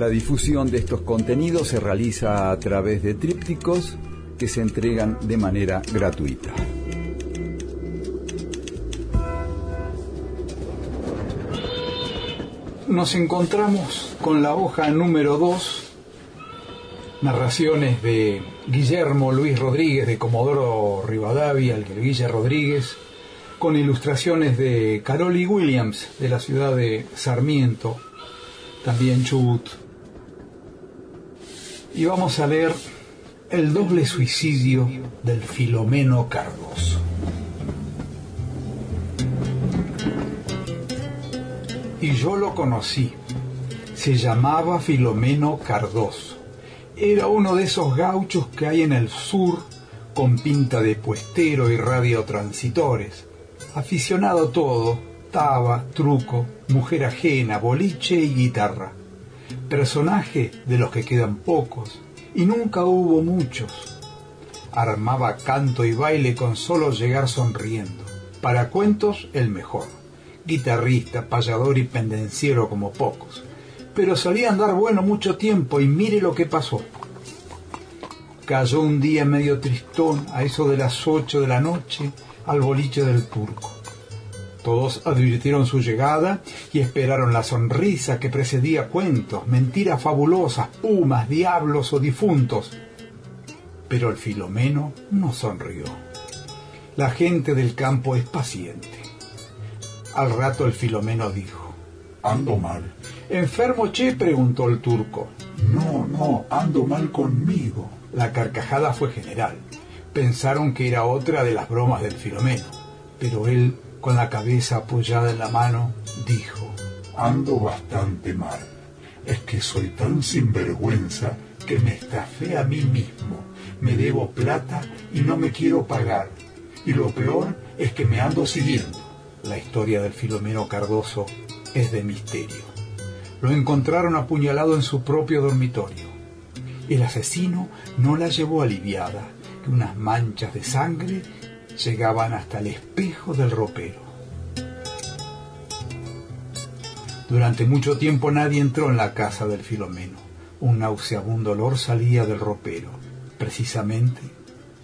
La difusión de estos contenidos se realiza a través de trípticos que se entregan de manera gratuita. nos encontramos con la hoja número 2, narraciones de Guillermo Luis Rodríguez de Comodoro Rivadavia, el Guille Rodríguez, con ilustraciones de Caroli Williams de la ciudad de Sarmiento, también Chubut. Y vamos a leer El doble suicidio del Filomeno Cardoso. y yo lo conocí. Se llamaba Filomeno Cardoso. Era uno de esos gauchos que hay en el sur con pinta de puestero y radiotransitores. Aficionado todo, taba, truco, mujer ajena, boliche y guitarra. Personaje de los que quedan pocos, y nunca hubo muchos. Armaba canto y baile con solo llegar sonriendo. Para cuentos, el mejor guitarrista, payador y pendenciero como pocos. Pero solía andar bueno mucho tiempo y mire lo que pasó. Cayó un día medio tristón, a eso de las ocho de la noche, al boliche del turco. Todos advirtieron su llegada y esperaron la sonrisa que precedía cuentos, mentiras fabulosas, pumas, diablos o difuntos. Pero el Filomeno no sonrió. La gente del campo es paciente. Al rato el Filomeno dijo. Ando mal. ¿Enfermo, che? preguntó el turco. No, no, ando mal conmigo. La carcajada fue general. Pensaron que era otra de las bromas del Filomeno. Pero él, con la cabeza apoyada en la mano, dijo. Ando bastante mal. Es que soy tan sinvergüenza que me estafé a mí mismo. Me debo plata y no me quiero pagar. Y lo peor es que me ando siguiendo. La historia del Filomeno Cardoso es de misterio. Lo encontraron apuñalado en su propio dormitorio. El asesino no la llevó aliviada, que unas manchas de sangre llegaban hasta el espejo del ropero. Durante mucho tiempo nadie entró en la casa del Filomeno. Un nauseabundo olor salía del ropero, precisamente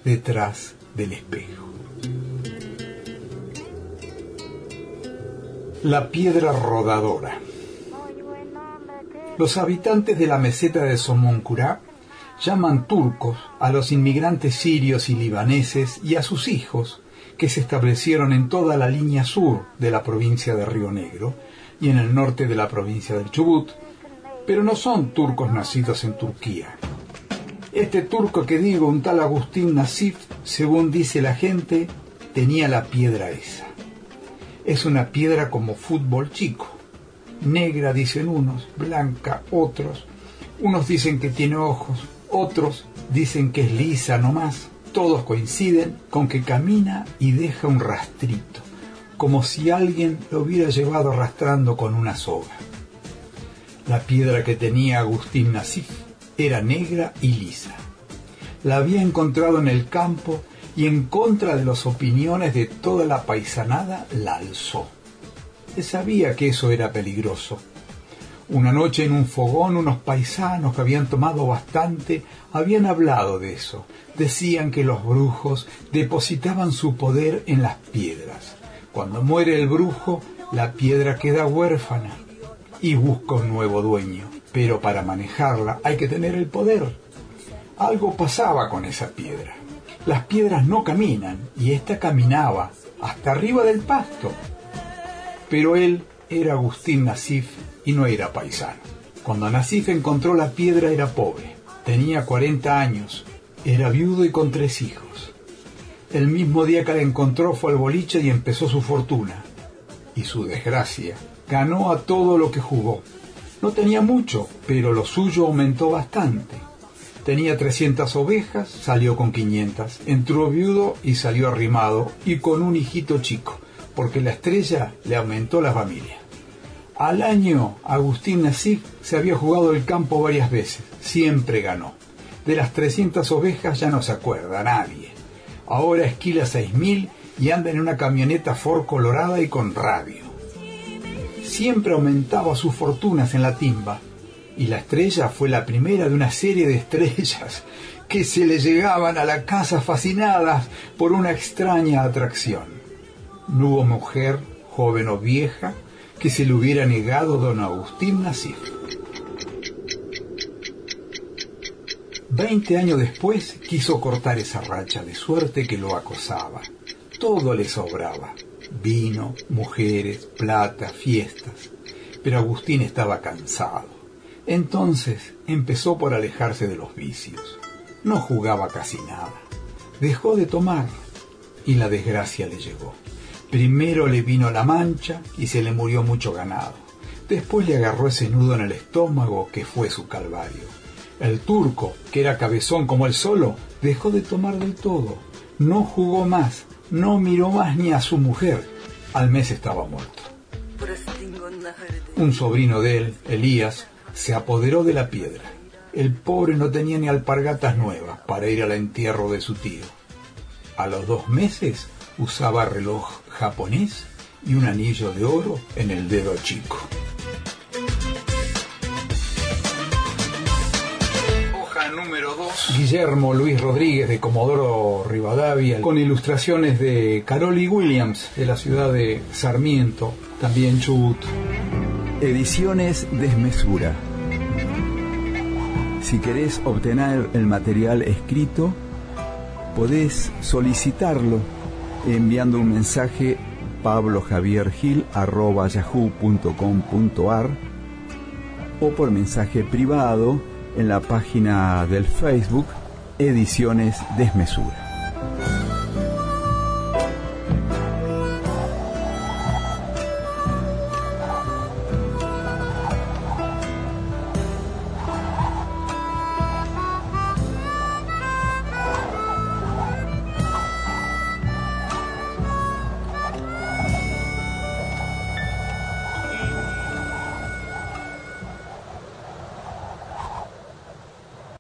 detrás del espejo. La piedra rodadora. Los habitantes de la meseta de Somoncurá llaman turcos a los inmigrantes sirios y libaneses y a sus hijos que se establecieron en toda la línea sur de la provincia de Río Negro y en el norte de la provincia del Chubut, pero no son turcos nacidos en Turquía. Este turco que digo, un tal Agustín Nasif, según dice la gente, tenía la piedra esa. Es una piedra como fútbol chico. Negra dicen unos, blanca otros. Unos dicen que tiene ojos, otros dicen que es lisa nomás. Todos coinciden con que camina y deja un rastrito, como si alguien lo hubiera llevado arrastrando con una soga. La piedra que tenía Agustín Nasif era negra y lisa. La había encontrado en el campo y en contra de las opiniones de toda la paisanada la alzó. Se sabía que eso era peligroso. Una noche en un fogón unos paisanos que habían tomado bastante habían hablado de eso. Decían que los brujos depositaban su poder en las piedras. Cuando muere el brujo, la piedra queda huérfana y busca un nuevo dueño. Pero para manejarla hay que tener el poder. Algo pasaba con esa piedra las piedras no caminan y ésta caminaba hasta arriba del pasto. Pero él era Agustín Nasif y no era paisano. Cuando Nasif encontró la piedra era pobre, tenía 40 años, era viudo y con tres hijos. El mismo día que la encontró fue al boliche y empezó su fortuna. Y su desgracia, ganó a todo lo que jugó. No tenía mucho, pero lo suyo aumentó bastante Tenía 300 ovejas, salió con 500. Entró viudo y salió arrimado y con un hijito chico, porque la estrella le aumentó la familia. Al año, Agustín Nasif se había jugado el campo varias veces, siempre ganó. De las 300 ovejas ya no se acuerda nadie. Ahora esquila 6.000 y anda en una camioneta Ford colorada y con radio. Siempre aumentaba sus fortunas en la timba, y la estrella fue la primera de una serie de estrellas que se le llegaban a la casa fascinadas por una extraña atracción. No hubo mujer, joven o vieja, que se le hubiera negado don Agustín Nasif. Veinte años después quiso cortar esa racha de suerte que lo acosaba. Todo le sobraba. Vino, mujeres, plata, fiestas. Pero Agustín estaba cansado. Entonces empezó por alejarse de los vicios. No jugaba casi nada. Dejó de tomar y la desgracia le llegó. Primero le vino la mancha y se le murió mucho ganado. Después le agarró ese nudo en el estómago que fue su calvario. El turco, que era cabezón como él solo, dejó de tomar del todo. No jugó más, no miró más ni a su mujer. Al mes estaba muerto. Un sobrino de él, Elías, se apoderó de la piedra. El pobre no tenía ni alpargatas nuevas para ir al entierro de su tío. A los dos meses usaba reloj japonés y un anillo de oro en el dedo chico. Hoja número 2. Guillermo Luis Rodríguez de Comodoro Rivadavia, con ilustraciones de Caroli Williams de la ciudad de Sarmiento, también Chubut. Ediciones Desmesura. Si querés obtener el material escrito, podés solicitarlo enviando un mensaje pablojaviergil.yahoo.com.ar o por mensaje privado en la página del Facebook Ediciones Desmesura.